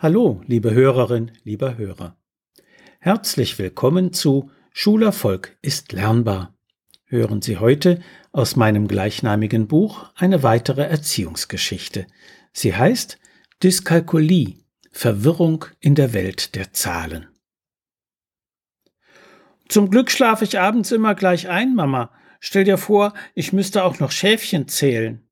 Hallo, liebe Hörerin, lieber Hörer. Herzlich willkommen zu Schulerfolg ist lernbar. Hören Sie heute aus meinem gleichnamigen Buch eine weitere Erziehungsgeschichte. Sie heißt Dyskalkulie, Verwirrung in der Welt der Zahlen. Zum Glück schlafe ich abends immer gleich ein, Mama. Stell dir vor, ich müsste auch noch Schäfchen zählen.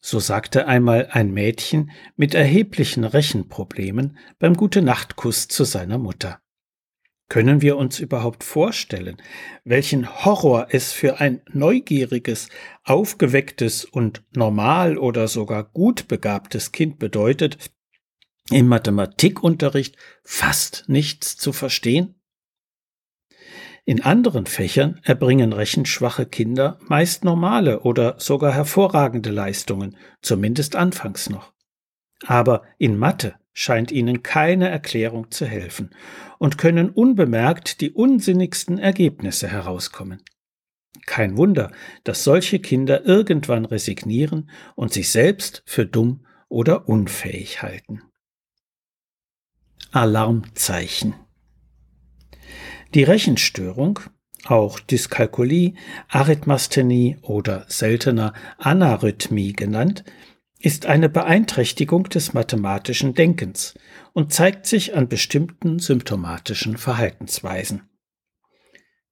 So sagte einmal ein Mädchen mit erheblichen Rechenproblemen beim Gute-Nacht-Kuss zu seiner Mutter. Können wir uns überhaupt vorstellen, welchen Horror es für ein neugieriges, aufgewecktes und normal oder sogar gut begabtes Kind bedeutet, im Mathematikunterricht fast nichts zu verstehen? In anderen Fächern erbringen rechenschwache Kinder meist normale oder sogar hervorragende Leistungen, zumindest anfangs noch. Aber in Mathe scheint ihnen keine Erklärung zu helfen und können unbemerkt die unsinnigsten Ergebnisse herauskommen. Kein Wunder, dass solche Kinder irgendwann resignieren und sich selbst für dumm oder unfähig halten. Alarmzeichen die Rechenstörung, auch Dyskalkulie, Arithmasthenie oder seltener Anarrhythmie genannt, ist eine Beeinträchtigung des mathematischen Denkens und zeigt sich an bestimmten symptomatischen Verhaltensweisen.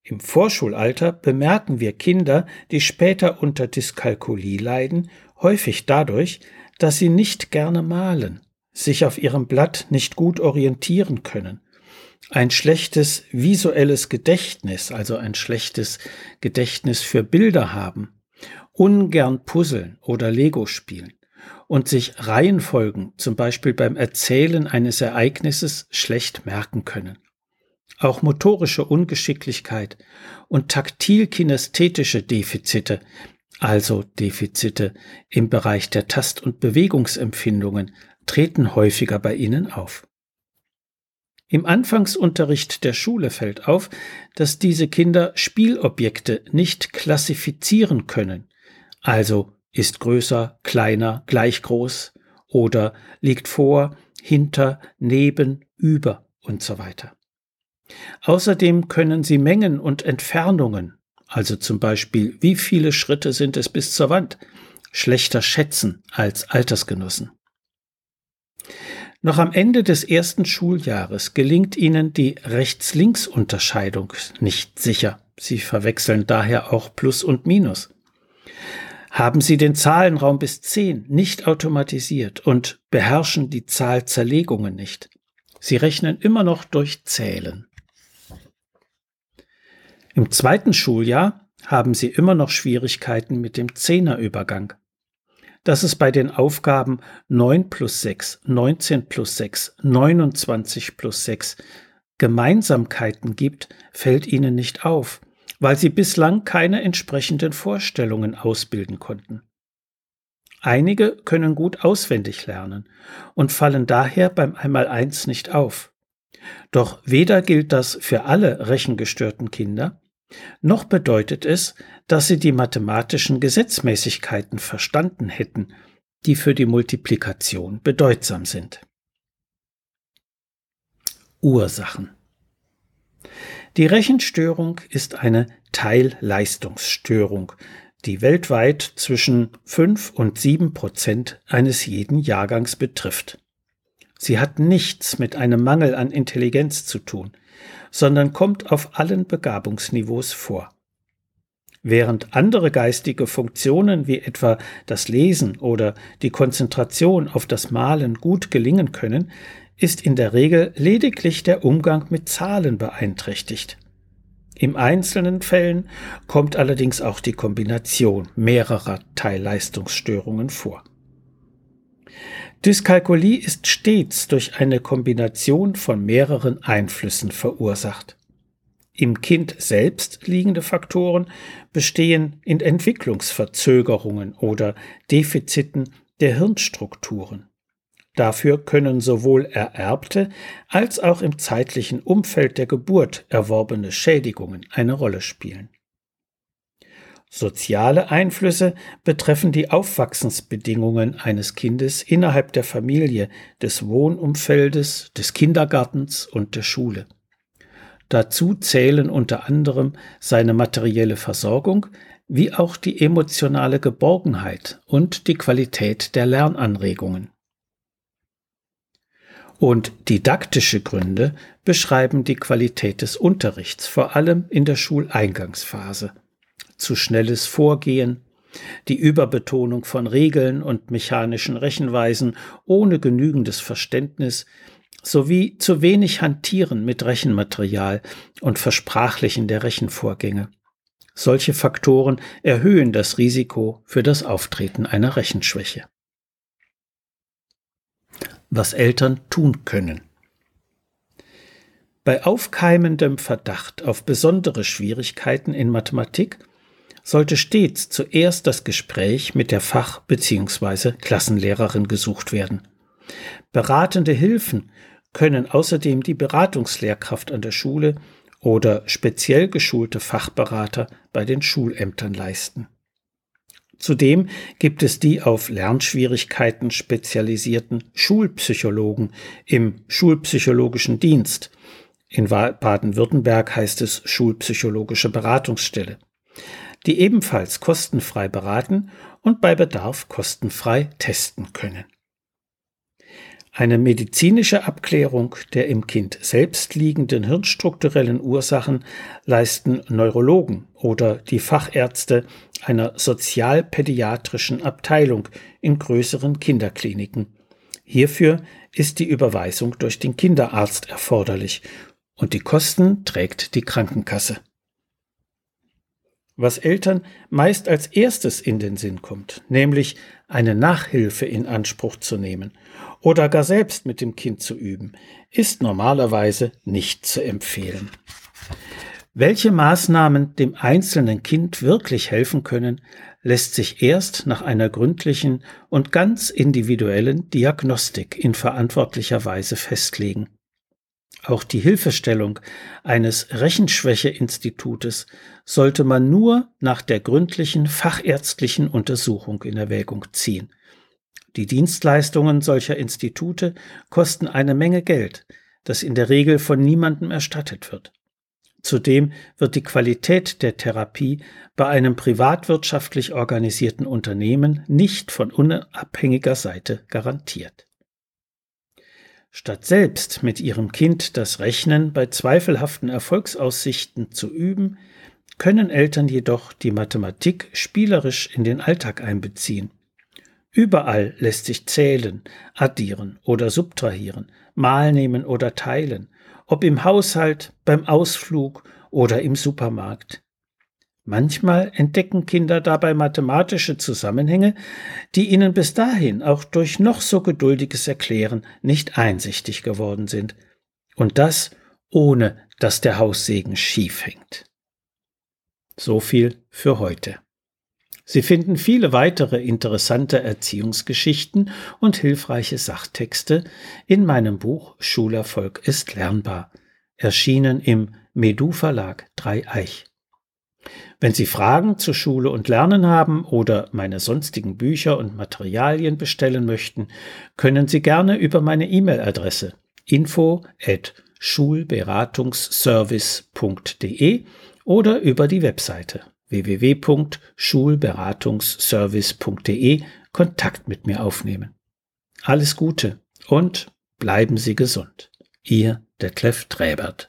Im Vorschulalter bemerken wir Kinder, die später unter Dyskalkulie leiden, häufig dadurch, dass sie nicht gerne malen, sich auf ihrem Blatt nicht gut orientieren können ein schlechtes visuelles Gedächtnis, also ein schlechtes Gedächtnis für Bilder haben, ungern puzzeln oder Lego spielen und sich Reihenfolgen, zum Beispiel beim Erzählen eines Ereignisses, schlecht merken können. Auch motorische Ungeschicklichkeit und taktil-kinästhetische Defizite, also Defizite im Bereich der Tast- und Bewegungsempfindungen, treten häufiger bei ihnen auf. Im Anfangsunterricht der Schule fällt auf, dass diese Kinder Spielobjekte nicht klassifizieren können. Also ist größer, kleiner, gleich groß oder liegt vor, hinter, neben, über und so weiter. Außerdem können sie Mengen und Entfernungen, also zum Beispiel wie viele Schritte sind es bis zur Wand, schlechter schätzen als Altersgenossen. Noch am Ende des ersten Schuljahres gelingt ihnen die Rechts-Links-Unterscheidung nicht sicher. Sie verwechseln daher auch Plus und Minus. Haben sie den Zahlenraum bis 10 nicht automatisiert und beherrschen die Zahlzerlegungen nicht. Sie rechnen immer noch durch Zählen. Im zweiten Schuljahr haben sie immer noch Schwierigkeiten mit dem Zehnerübergang dass es bei den Aufgaben 9 plus 6, 19 plus 6, 29 plus 6 Gemeinsamkeiten gibt, fällt ihnen nicht auf, weil sie bislang keine entsprechenden Vorstellungen ausbilden konnten. Einige können gut auswendig lernen und fallen daher beim Einmaleins nicht auf. Doch weder gilt das für alle rechengestörten Kinder, noch bedeutet es, dass sie die mathematischen Gesetzmäßigkeiten verstanden hätten, die für die Multiplikation bedeutsam sind. Ursachen Die Rechenstörung ist eine Teilleistungsstörung, die weltweit zwischen 5 und 7 Prozent eines jeden Jahrgangs betrifft. Sie hat nichts mit einem Mangel an Intelligenz zu tun, sondern kommt auf allen Begabungsniveaus vor. Während andere geistige Funktionen wie etwa das Lesen oder die Konzentration auf das Malen gut gelingen können, ist in der Regel lediglich der Umgang mit Zahlen beeinträchtigt. Im einzelnen Fällen kommt allerdings auch die Kombination mehrerer Teilleistungsstörungen vor. Dyskalkulie ist stets durch eine Kombination von mehreren Einflüssen verursacht. Im Kind selbst liegende Faktoren bestehen in Entwicklungsverzögerungen oder Defiziten der Hirnstrukturen. Dafür können sowohl ererbte als auch im zeitlichen Umfeld der Geburt erworbene Schädigungen eine Rolle spielen. Soziale Einflüsse betreffen die Aufwachsensbedingungen eines Kindes innerhalb der Familie, des Wohnumfeldes, des Kindergartens und der Schule. Dazu zählen unter anderem seine materielle Versorgung wie auch die emotionale Geborgenheit und die Qualität der Lernanregungen. Und didaktische Gründe beschreiben die Qualität des Unterrichts, vor allem in der Schuleingangsphase zu schnelles Vorgehen, die Überbetonung von Regeln und mechanischen Rechenweisen ohne genügendes Verständnis sowie zu wenig Hantieren mit Rechenmaterial und Versprachlichen der Rechenvorgänge. Solche Faktoren erhöhen das Risiko für das Auftreten einer Rechenschwäche. Was Eltern tun können. Bei aufkeimendem Verdacht auf besondere Schwierigkeiten in Mathematik sollte stets zuerst das Gespräch mit der Fach- bzw. Klassenlehrerin gesucht werden. Beratende Hilfen können außerdem die Beratungslehrkraft an der Schule oder speziell geschulte Fachberater bei den Schulämtern leisten. Zudem gibt es die auf Lernschwierigkeiten spezialisierten Schulpsychologen im Schulpsychologischen Dienst. In Baden-Württemberg heißt es Schulpsychologische Beratungsstelle die ebenfalls kostenfrei beraten und bei Bedarf kostenfrei testen können. Eine medizinische Abklärung der im Kind selbst liegenden hirnstrukturellen Ursachen leisten Neurologen oder die Fachärzte einer sozialpädiatrischen Abteilung in größeren Kinderkliniken. Hierfür ist die Überweisung durch den Kinderarzt erforderlich und die Kosten trägt die Krankenkasse was Eltern meist als erstes in den Sinn kommt, nämlich eine Nachhilfe in Anspruch zu nehmen oder gar selbst mit dem Kind zu üben, ist normalerweise nicht zu empfehlen. Welche Maßnahmen dem einzelnen Kind wirklich helfen können, lässt sich erst nach einer gründlichen und ganz individuellen Diagnostik in verantwortlicher Weise festlegen. Auch die Hilfestellung eines Rechenschwächeinstitutes sollte man nur nach der gründlichen fachärztlichen Untersuchung in Erwägung ziehen. Die Dienstleistungen solcher Institute kosten eine Menge Geld, das in der Regel von niemandem erstattet wird. Zudem wird die Qualität der Therapie bei einem privatwirtschaftlich organisierten Unternehmen nicht von unabhängiger Seite garantiert. Statt selbst mit ihrem Kind das Rechnen bei zweifelhaften Erfolgsaussichten zu üben, können Eltern jedoch die Mathematik spielerisch in den Alltag einbeziehen. Überall lässt sich zählen, addieren oder subtrahieren, mal nehmen oder teilen, ob im Haushalt, beim Ausflug oder im Supermarkt. Manchmal entdecken Kinder dabei mathematische Zusammenhänge, die ihnen bis dahin auch durch noch so geduldiges Erklären nicht einsichtig geworden sind. Und das ohne dass der Haussegen schief hängt. So viel für heute. Sie finden viele weitere interessante Erziehungsgeschichten und hilfreiche Sachtexte in meinem Buch Schulerfolg ist lernbar, erschienen im Medu Verlag Dreieich. Wenn Sie Fragen zu Schule und Lernen haben oder meine sonstigen Bücher und Materialien bestellen möchten, können Sie gerne über meine E-Mail-Adresse info at schulberatungsservice.de oder über die Webseite www.schulberatungsservice.de Kontakt mit mir aufnehmen. Alles Gute und bleiben Sie gesund. Ihr Detlef Träbert.